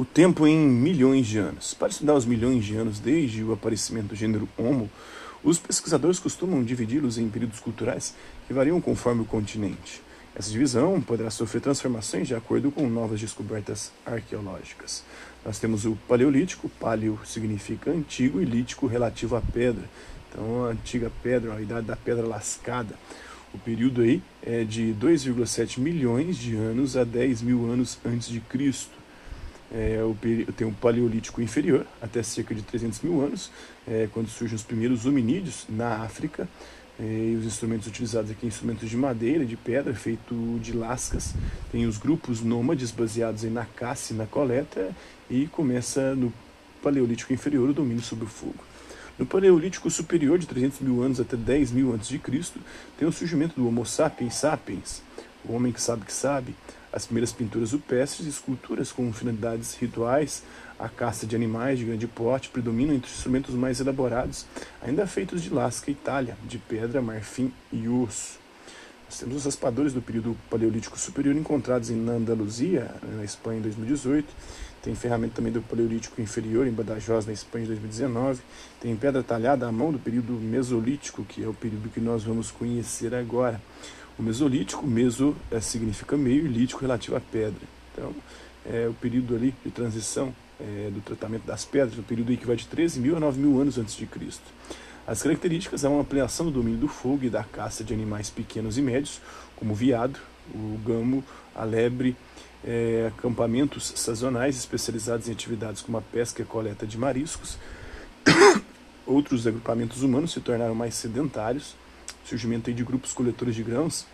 O tempo em milhões de anos. Para estudar os milhões de anos desde o aparecimento do gênero Homo, os pesquisadores costumam dividi-los em períodos culturais que variam conforme o continente. Essa divisão poderá sofrer transformações de acordo com novas descobertas arqueológicas. Nós temos o Paleolítico, paleo significa antigo e lítico relativo à pedra. Então, a antiga pedra, a idade da pedra lascada. O período aí é de 2,7 milhões de anos a 10 mil anos antes de Cristo é, tem o Paleolítico Inferior, até cerca de 300 mil anos, é, quando surgem os primeiros hominídeos na África. É, e os instrumentos utilizados aqui, instrumentos de madeira, de pedra, feito de lascas. Tem os grupos nômades baseados na caça e na coleta. E começa no Paleolítico Inferior o domínio sobre o fogo. No Paleolítico Superior, de 300 mil anos até 10 mil antes de Cristo, tem o surgimento do Homo sapiens sapiens, o homem que sabe que sabe, as primeiras pinturas rupestres e esculturas com finalidades rituais, a caça de animais de grande porte predominam entre os instrumentos mais elaborados, ainda feitos de lasca e talha, de pedra, marfim e osso. Temos os raspadores do período Paleolítico Superior encontrados em Andaluzia, na Espanha, em 2018. Tem ferramenta também do Paleolítico Inferior, em Badajoz, na Espanha, em 2019. Tem pedra talhada à mão do período Mesolítico, que é o período que nós vamos conhecer agora. O Mesolítico, meso é, significa meio e lítico relativo à pedra. Então, é o período ali de transição é, do tratamento das pedras, o período aí que vai de 13 mil a 9 mil anos antes de Cristo. As características são uma ampliação do domínio do fogo e da caça de animais pequenos e médios, como o viado, o gamo, a lebre, é, acampamentos sazonais especializados em atividades como a pesca e a coleta de mariscos. Outros agrupamentos humanos se tornaram mais sedentários, surgimento de grupos coletores de grãos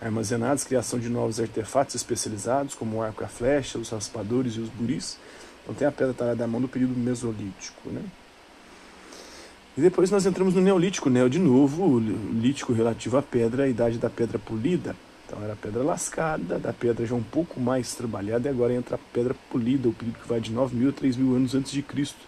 armazenados, criação de novos artefatos especializados, como o arco e a flecha, os raspadores e os buris. Então tem a pedra talhada à mão do período mesolítico. Né? E depois nós entramos no Neolítico, Neo de novo, lítico relativo à pedra, a idade da pedra polida. Então era a pedra lascada, da pedra já um pouco mais trabalhada, e agora entra a pedra polida, o período que vai de 9 mil a 3 mil anos antes de Cristo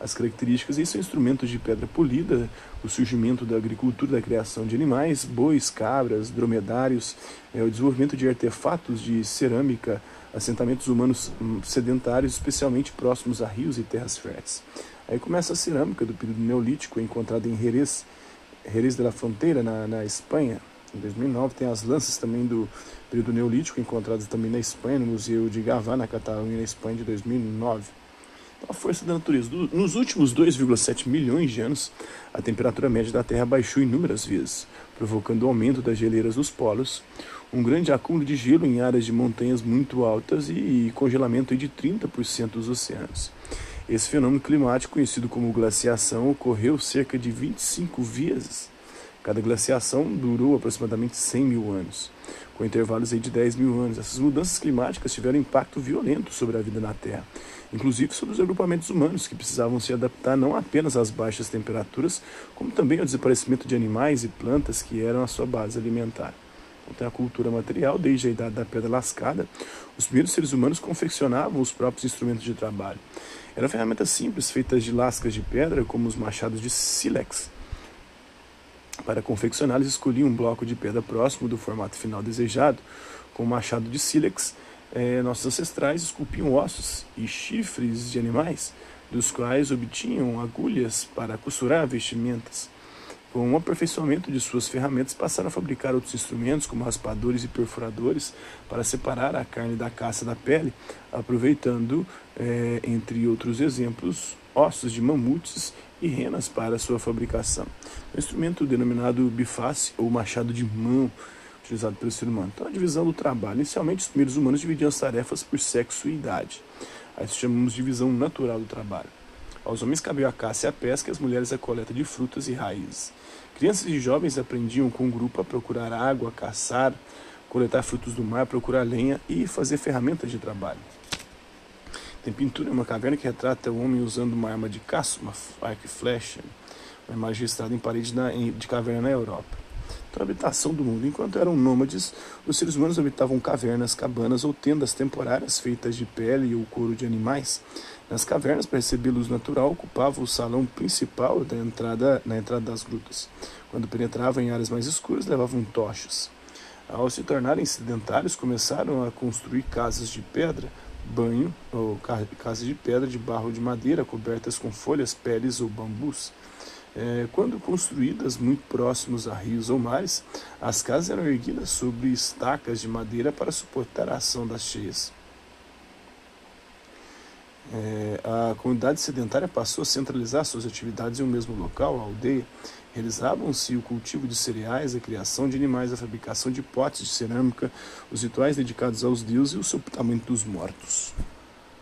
as características. E são instrumentos de pedra polida, o surgimento da agricultura, da criação de animais, bois, cabras, dromedários, é, o desenvolvimento de artefatos de cerâmica, assentamentos humanos hum, sedentários, especialmente próximos a rios e terras férteis. Aí começa a cerâmica do período neolítico, encontrada em Jerez, Jerez de la Fronteira, na, na Espanha, em 2009. Tem as lanças também do período neolítico, encontradas também na Espanha, no Museu de Gavá, na Catalunha, na Espanha, de 2009 a força da natureza. Nos últimos 2,7 milhões de anos, a temperatura média da Terra baixou inúmeras vezes, provocando o aumento das geleiras nos polos, um grande acúmulo de gelo em áreas de montanhas muito altas e congelamento de 30% dos oceanos. Esse fenômeno climático, conhecido como glaciação, ocorreu cerca de 25 vezes. Cada glaciação durou aproximadamente 100 mil anos, com intervalos de 10 mil anos. Essas mudanças climáticas tiveram impacto violento sobre a vida na Terra, inclusive sobre os agrupamentos humanos, que precisavam se adaptar não apenas às baixas temperaturas, como também ao desaparecimento de animais e plantas que eram a sua base alimentar. Tem a cultura material, desde a idade da pedra lascada, os primeiros seres humanos confeccionavam os próprios instrumentos de trabalho. Eram ferramentas simples, feitas de lascas de pedra, como os machados de sílex. Para confeccionar, eles escolhiam um bloco de pedra próximo do formato final desejado, com o machado de sílex é, nossos ancestrais esculpiam ossos e chifres de animais, dos quais obtinham agulhas para costurar vestimentas. Com o aperfeiçoamento de suas ferramentas, passaram a fabricar outros instrumentos, como raspadores e perfuradores, para separar a carne da caça da pele, aproveitando, é, entre outros exemplos, ossos de mamutes e renas para sua fabricação. O instrumento denominado biface ou machado de mão utilizado pelo ser humano. Então, a divisão do trabalho. Inicialmente, os primeiros humanos dividiam as tarefas por sexo e idade. Aí chamamos de divisão natural do trabalho. Aos homens cabia a caça e a pesca, e às mulheres a coleta de frutas e raízes. Crianças e jovens aprendiam com o grupo a procurar água, caçar, coletar frutos do mar, procurar lenha e fazer ferramentas de trabalho. Tem pintura em uma caverna que retrata o homem usando uma arma de caça, uma arco e flecha, uma imagem registrada em parede de caverna na Europa para a habitação do mundo. Enquanto eram nômades, os seres humanos habitavam cavernas, cabanas ou tendas temporárias feitas de pele ou couro de animais. Nas cavernas, para receber luz natural, ocupavam o salão principal da entrada, na entrada das grutas. Quando penetravam em áreas mais escuras, levavam tochas. Ao se tornarem sedentários, começaram a construir casas de pedra banho ou casas de pedra, de barro de madeira, cobertas com folhas, peles ou bambus. É, quando construídas muito próximos a rios ou mares, as casas eram erguidas sobre estacas de madeira para suportar a ação das cheias. É, a comunidade sedentária passou a centralizar suas atividades em um mesmo local, a aldeia. Realizavam-se o cultivo de cereais, a criação de animais, a fabricação de potes de cerâmica, os rituais dedicados aos deuses e o sepultamento dos mortos.